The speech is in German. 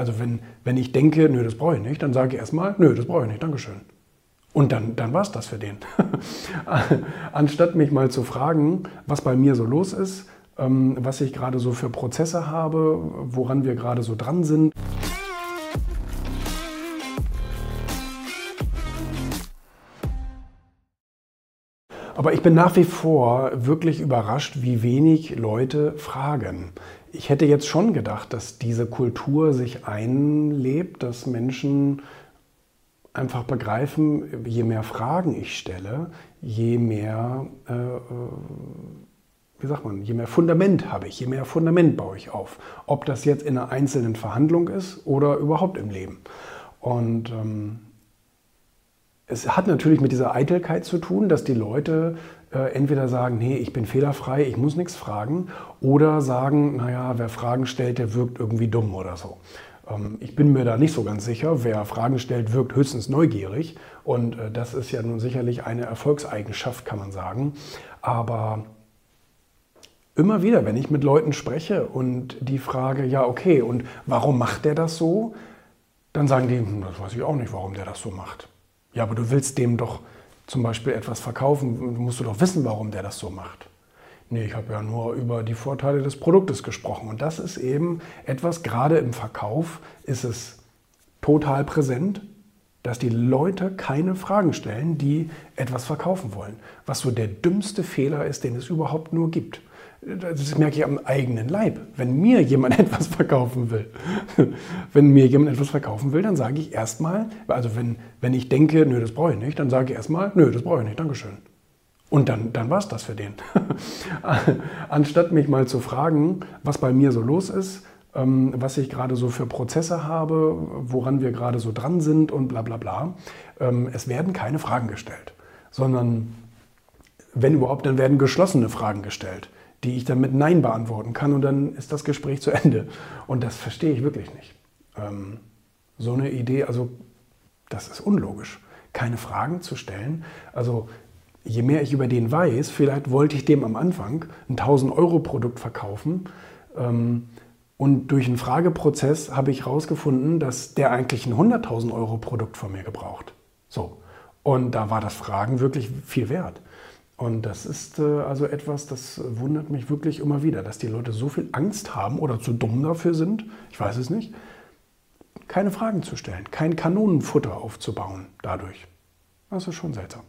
Also wenn, wenn ich denke, nö, das brauche ich nicht, dann sage ich erstmal, nö, das brauche ich nicht, Dankeschön. Und dann, dann war es das für den. Anstatt mich mal zu fragen, was bei mir so los ist, ähm, was ich gerade so für Prozesse habe, woran wir gerade so dran sind. Aber ich bin nach wie vor wirklich überrascht, wie wenig Leute fragen. Ich hätte jetzt schon gedacht, dass diese Kultur sich einlebt, dass Menschen einfach begreifen, je mehr Fragen ich stelle, je mehr, äh, äh, wie sagt man, je mehr Fundament habe ich, je mehr Fundament baue ich auf. Ob das jetzt in einer einzelnen Verhandlung ist oder überhaupt im Leben. Und ähm, es hat natürlich mit dieser Eitelkeit zu tun, dass die Leute äh, entweder sagen, nee, ich bin fehlerfrei, ich muss nichts fragen, oder sagen, naja, wer Fragen stellt, der wirkt irgendwie dumm oder so. Ähm, ich bin mir da nicht so ganz sicher. Wer Fragen stellt, wirkt höchstens neugierig. Und äh, das ist ja nun sicherlich eine Erfolgseigenschaft, kann man sagen. Aber immer wieder, wenn ich mit Leuten spreche und die frage, ja, okay, und warum macht der das so? Dann sagen die, hm, das weiß ich auch nicht, warum der das so macht. Ja, aber du willst dem doch zum Beispiel etwas verkaufen, musst du doch wissen, warum der das so macht. Nee, ich habe ja nur über die Vorteile des Produktes gesprochen. Und das ist eben etwas, gerade im Verkauf ist es total präsent, dass die Leute keine Fragen stellen, die etwas verkaufen wollen. Was so der dümmste Fehler ist, den es überhaupt nur gibt. Das merke ich am eigenen Leib. Wenn mir jemand etwas verkaufen will, wenn mir jemand etwas verkaufen will, dann sage ich erstmal, also wenn, wenn ich denke, nö, das brauche ich nicht, dann sage ich erstmal, nö, das brauche ich nicht, Dankeschön. Und dann, dann war es das für den. Anstatt mich mal zu fragen, was bei mir so los ist, ähm, was ich gerade so für Prozesse habe, woran wir gerade so dran sind und bla bla bla. Ähm, es werden keine Fragen gestellt, sondern wenn überhaupt, dann werden geschlossene Fragen gestellt die ich dann mit Nein beantworten kann und dann ist das Gespräch zu Ende. Und das verstehe ich wirklich nicht. Ähm, so eine Idee, also das ist unlogisch, keine Fragen zu stellen. Also je mehr ich über den weiß, vielleicht wollte ich dem am Anfang ein 1000-Euro-Produkt verkaufen. Ähm, und durch einen Frageprozess habe ich herausgefunden, dass der eigentlich ein 100.000 Euro Produkt von mir gebraucht. So. Und da war das Fragen wirklich viel wert. Und das ist äh, also etwas, das wundert mich wirklich immer wieder, dass die Leute so viel Angst haben oder zu dumm dafür sind, ich weiß es nicht, keine Fragen zu stellen, kein Kanonenfutter aufzubauen dadurch. Das ist schon seltsam.